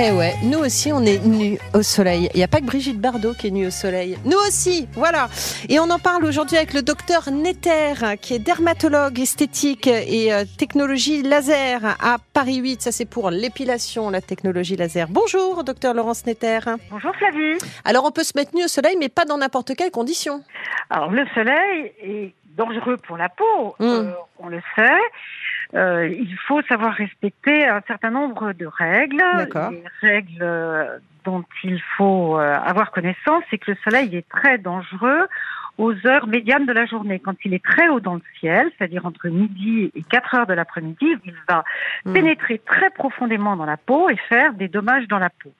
Eh ouais, nous aussi on est nus au soleil. Il n'y a pas que Brigitte Bardot qui est nue au soleil. Nous aussi, voilà. Et on en parle aujourd'hui avec le docteur Netter, qui est dermatologue esthétique et euh, technologie laser à Paris 8. Ça c'est pour l'épilation, la technologie laser. Bonjour, docteur Laurence Netter. Bonjour Flavie. Alors on peut se mettre nu au soleil, mais pas dans n'importe quelle condition. Alors le soleil est dangereux pour la peau, euh, on le sait. Euh, il faut savoir respecter un certain nombre de règles. Les règles euh, dont il faut euh, avoir connaissance, c'est que le soleil est très dangereux aux heures médianes de la journée. Quand il est très haut dans le ciel, c'est-à-dire entre midi et 4 heures de l'après-midi, il va hmm. pénétrer très profondément dans la peau et faire des dommages dans la peau.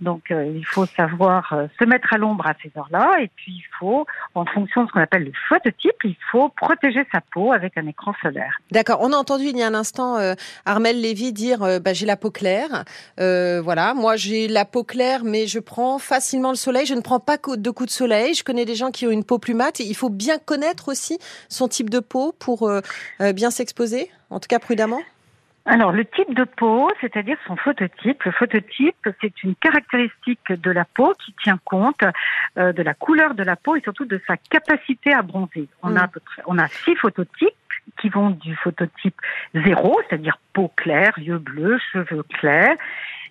Donc euh, il faut savoir euh, se mettre à l'ombre à ces heures-là et puis il faut, en fonction de ce qu'on appelle le phototype, il faut protéger sa peau avec un écran solaire. D'accord. On a entendu il y a un instant euh, Armel Lévy dire bah, j'ai la peau claire. voilà, moi j'ai la peau claire mais je prends facilement le soleil. Je ne prends pas de coups de soleil. Je connais des gens qui ont une peau plus mate. Il faut bien connaître aussi son type de peau pour bien s'exposer, en tout cas prudemment. Alors, le type de peau, c'est-à-dire son phototype. Le phototype, c'est une caractéristique de la peau qui tient compte euh, de la couleur de la peau et surtout de sa capacité à bronzer. On, a, mm. on a six phototypes qui vont du phototype zéro, c'est-à-dire peau claire, yeux bleus, cheveux clairs,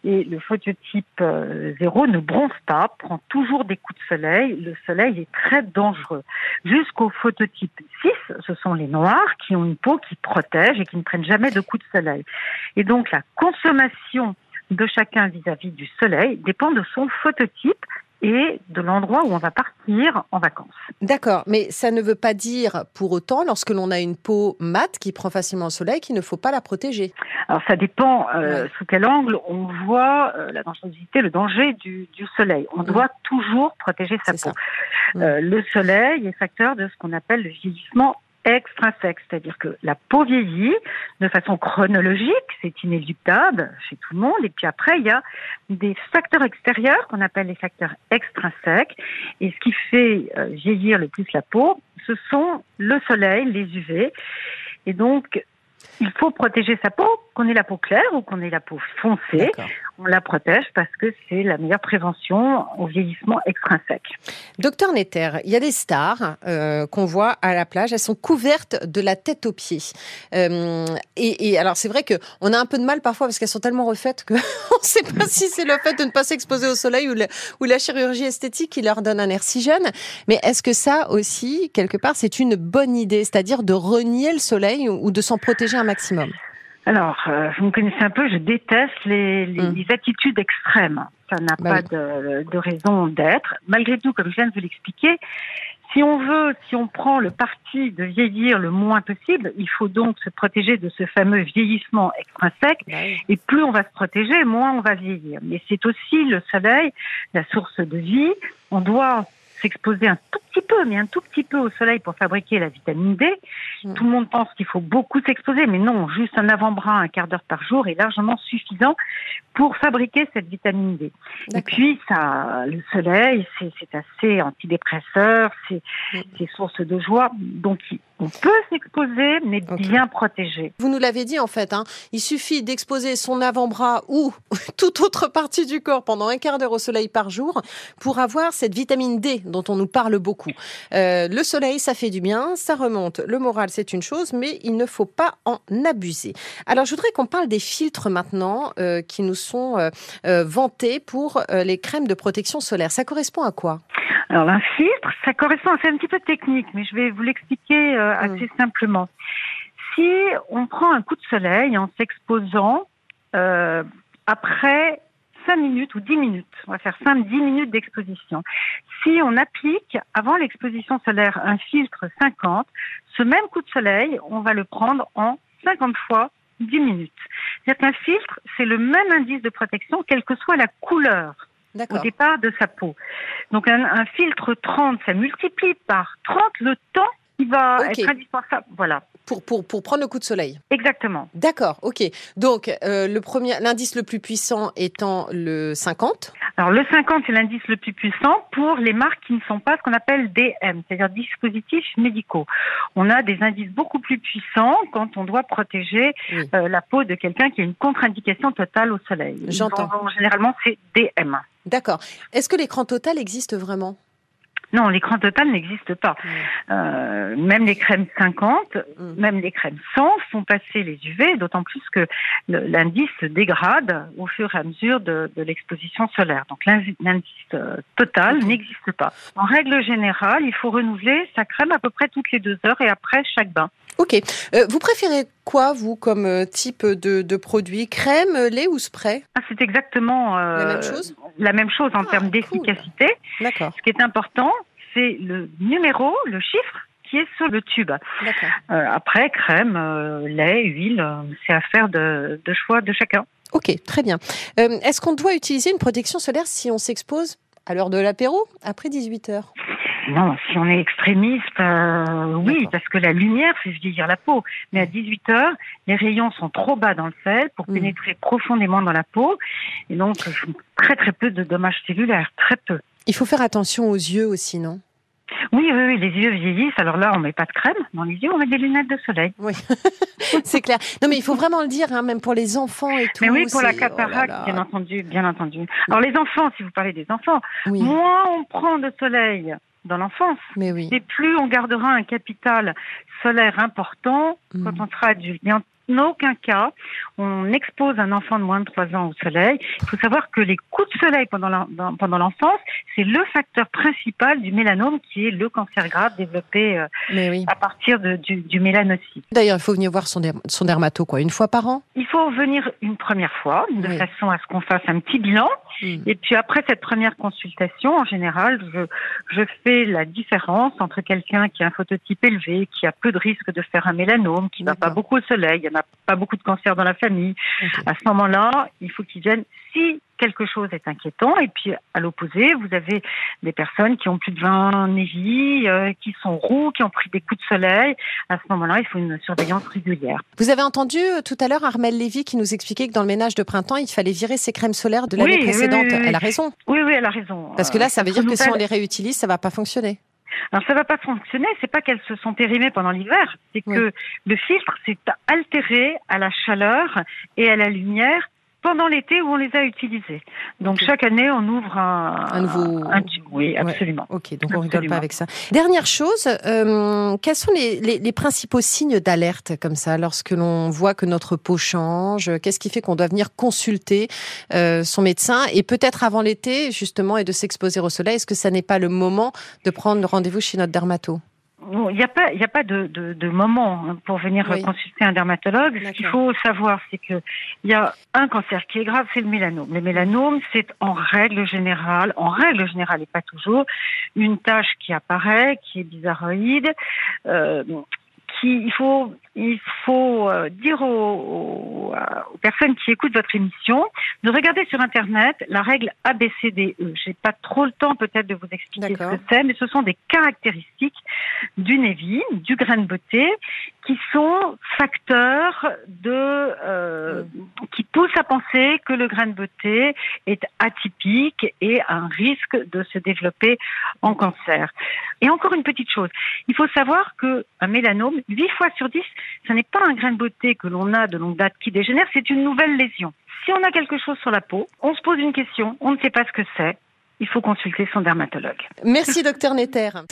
et le phototype euh, zéro ne bronze pas, prend toujours des coups de soleil. Le soleil est très dangereux. Jusqu'au phototype 6, ce sont les noirs qui ont une peau qui protège et qui ne prennent jamais de coups de soleil. Et donc la consommation de chacun vis-à-vis du soleil dépend de son phototype et de l'endroit où on va partir en vacances. D'accord, mais ça ne veut pas dire pour autant, lorsque l'on a une peau mate qui prend facilement le soleil, qu'il ne faut pas la protéger. Alors ça dépend euh, sous quel angle on voit euh, la dangerosité, le danger du, soleil. On mm. doit toujours protéger sa peau. Euh, le soleil est facteur de ce qu'on appelle le vieillissement extrinsèque, c'est-à-dire que la peau vieillit de façon chronologique, c'est inéluctable chez tout le monde, et puis après il y a des facteurs extérieurs qu'on appelle les facteurs extrinsèques, et ce qui fait euh, vieillir le plus la peau, ce sont le soleil, les UV, et donc il faut protéger sa peau, qu'on ait la peau claire ou qu'on ait la peau foncée. On la protège parce que c'est la meilleure prévention au vieillissement extrinsèque. Docteur Netter, il y a des stars euh, qu'on voit à la plage, elles sont couvertes de la tête aux pieds. Euh, et, alors c'est vrai qu'on a un peu de mal parfois parce qu'elles sont tellement refaites qu'on ne sait pas si c'est le fait de ne pas s'exposer au soleil ou, ou la chirurgie esthétique qui leur donne un air si jeune. Mais est-ce que ça aussi, quelque part, c'est une bonne idée, c'est-à-dire de renier le soleil ou de s'en protéger un maximum? Alors, euh, vous me connaissez un peu, je déteste les, les, mm. attitudes extrêmes. Ça n'a bah pas de, de, raison d'être. Malgré tout, comme je viens de vous l'expliquer, si on veut, si on prend le parti de vieillir le moins possible, il faut donc se protéger de ce fameux vieillissement extrinsèque. Bah Et plus on va se protéger, moins on va vieillir. Mais c'est aussi le soleil, la source de vie. On doit s'exposer un tout petit peu, mais un tout petit peu au soleil pour fabriquer la vitamine D. Mm. Tout le monde pense qu'il faut beaucoup s'exposer, mais non, juste un avant-bras un quart d'heure par jour est largement suffisant pour fabriquer cette vitamine D. Et puis, ça, le soleil, c'est assez antidépresseur, c'est mm. source de joie. Donc, on peut s'exposer, mais bien protégé. Vous nous l'avez dit en fait, hein, il suffit d'exposer son avant-bras ou toute autre partie du corps pendant un quart d'heure au soleil par jour pour avoir cette vitamine D dont on nous parle beaucoup. Euh, le soleil, ça fait du bien, ça remonte. Le moral, c'est une chose, mais il ne faut pas en abuser. Alors, je voudrais qu'on parle des filtres maintenant euh, qui nous sont euh, vantés pour les crèmes de protection solaire. Ça correspond à quoi? Alors un filtre, ça correspond, c'est un petit peu technique, mais je vais vous l'expliquer euh, mm. assez simplement. Si on prend un coup de soleil en s'exposant euh, après 5 minutes ou 10 minutes, on va faire 5-10 minutes d'exposition. Si on applique avant l'exposition solaire un filtre 50, ce même coup de soleil, on va le prendre en 50 fois 10 minutes. C'est un filtre, c'est le même indice de protection, quelle que soit la couleur au départ de sa peau. Donc un, filtre 30, ça multiplie par 30 le temps qui va être indispensable. Voilà. pour, pour, pour prendre le coup de soleil. Exactement. D'accord, ok. Donc, euh, le premier, l'indice le plus puissant étant le 50. Alors, le 50, c'est l'indice le plus puissant pour les marques qui ne sont pas ce qu'on appelle DM, c'est-à-dire dispositifs médicaux. On a des indices beaucoup plus puissants quand on doit protéger Oui. euh, la peau de quelqu'un qui a une contre-indication totale au soleil. J'entends. Généralement, c'est DM. D'accord. Est-ce que l'écran total existe vraiment? Non, l'écran total n'existe pas. Euh, même les crèmes 50, Mm. même les crèmes 100 font passer les UV, d'autant plus que l'indice se dégrade au fur et à mesure de, de l'exposition solaire. Donc l'indi- l'indice euh, total n'existe pas. En règle générale, il faut renouveler sa crème à peu près toutes les deux heures et après chaque bain. Ok. Euh, vous préférez quoi, vous, comme euh, type de, de produit? Crème, euh, lait ou spray? Ah, C'est exactement euh, La même chose? la même chose en Ah, termes cool. d'efficacité. D'accord, Ce qui est important, c'est le numéro, le chiffre qui est sur le tube. d'accord. Euh, après, crème, lait, huile, c'est affaire de, de choix de chacun. Ok, très bien. Est-ce qu'on doit utiliser une protection solaire si on s'expose à l'heure de l'apéro, après 18 heures? Non, si on est extrémiste, euh, oui, parce que la lumière fait vieillir la peau. Mais à 18 heures, les rayons sont trop bas dans le sel pour Mm. pénétrer profondément dans la peau. Et donc, très très peu de dommages cellulaires, très peu. Il faut faire attention aux yeux aussi, non? Oui, oui, oui, les yeux vieillissent. Alors là, on met pas de crème dans les yeux, on met des lunettes de soleil. Oui, c'est clair. Non, mais il faut vraiment le dire, hein, même pour les enfants et tout. Mais oui, pour la oh cataracte, bien entendu, bien entendu. Alors les enfants, si vous parlez des enfants, Oui, moins on prend de soleil dans l'enfance, mais oui. et plus on gardera un capital solaire important Mm. quand on sera adulte. En aucun cas, on expose un enfant de moins de 3 ans au soleil. Il faut savoir que les coups de soleil pendant l'enfance, c'est le facteur principal du mélanome qui est le cancer grave développé euh, Mais oui. à partir de- du, du mélanocyte. D'ailleurs, il faut venir voir son, son dermato, quoi, une fois par an? Il faut venir une première fois, de Oui. façon à ce qu'on fasse un petit bilan. Mm. Et puis après cette première consultation, en général, je, je fais la différence entre quelqu'un qui a un phototype élevé, qui a peu de risque de faire un mélanome, qui va pas beaucoup au soleil, il n'y en a pas beaucoup de cancer dans la famille. À ce moment-là, il faut qu'ils viennent si quelque chose est inquiétant. Et puis à l'opposé, vous avez des personnes qui ont plus de 20 névis, euh, qui sont roux, qui ont pris des coups de soleil. À ce moment-là, il faut une surveillance régulière. Vous avez entendu euh, tout à l'heure Armel Lévy qui nous expliquait que dans le ménage de printemps, il fallait virer ses crèmes solaires de l'année Oui, précédente. oui, oui. Elle a raison. Oui, oui, elle a raison. Parce que Euh, là, ça veut dire que si on les réutilise, ça va pas fonctionner. Alors ça va pas fonctionner, c'est pas qu'elles se sont périmées pendant l'hiver, c'est Oui. que le filtre s'est altéré à la chaleur et à la lumière pendant l'été où on les a utilisées. Donc chaque année, on ouvre un, Un nouveau- un. Oui, absolument. Ok, donc on rigole pas avec ça. Dernière chose, euh, quels sont les, les- les principaux signes d'alerte comme ça lorsque l'on voit que notre peau change? Qu'est-ce qui fait qu'on doit venir consulter euh, son médecin? Et peut-être avant l'été justement et de s'exposer au soleil Est-ce que ça n'est pas le moment de prendre rendez-vous chez notre dermato? Bon, Il n'y a pas, il a pas de, de, de moment hein, pour venir Oui. consulter un dermatologue. Ce qu'il faut savoir, c'est que il y a un cancer qui est grave, c'est le mélanome. Le mélanome, c'est en règle générale, en règle générale et pas toujours, une tache qui apparaît, qui est bizarroïde, euh, qui il faut il faut euh, dire aux, aux, aux personnes qui écoutent votre émission de regarder sur internet la règle ABCDE. J'ai pas trop le temps peut-être de vous expliquer ce que c'est, mais ce sont des caractéristiques du Névi, du grain de beauté, qui sont facteurs de euh, qui poussent à penser que le grain de beauté est atypique et a un risque de se développer en cancer. Et encore une petite chose, il faut savoir que un mélanome, 8 fois sur 10, ce n'est pas un grain de beauté que l'on a de longue date qui dégénère, c'est une nouvelle lésion. Si on a quelque chose sur la peau, on se pose une question, on ne sait pas ce que c'est, il faut consulter son dermatologue. Merci docteur Netter.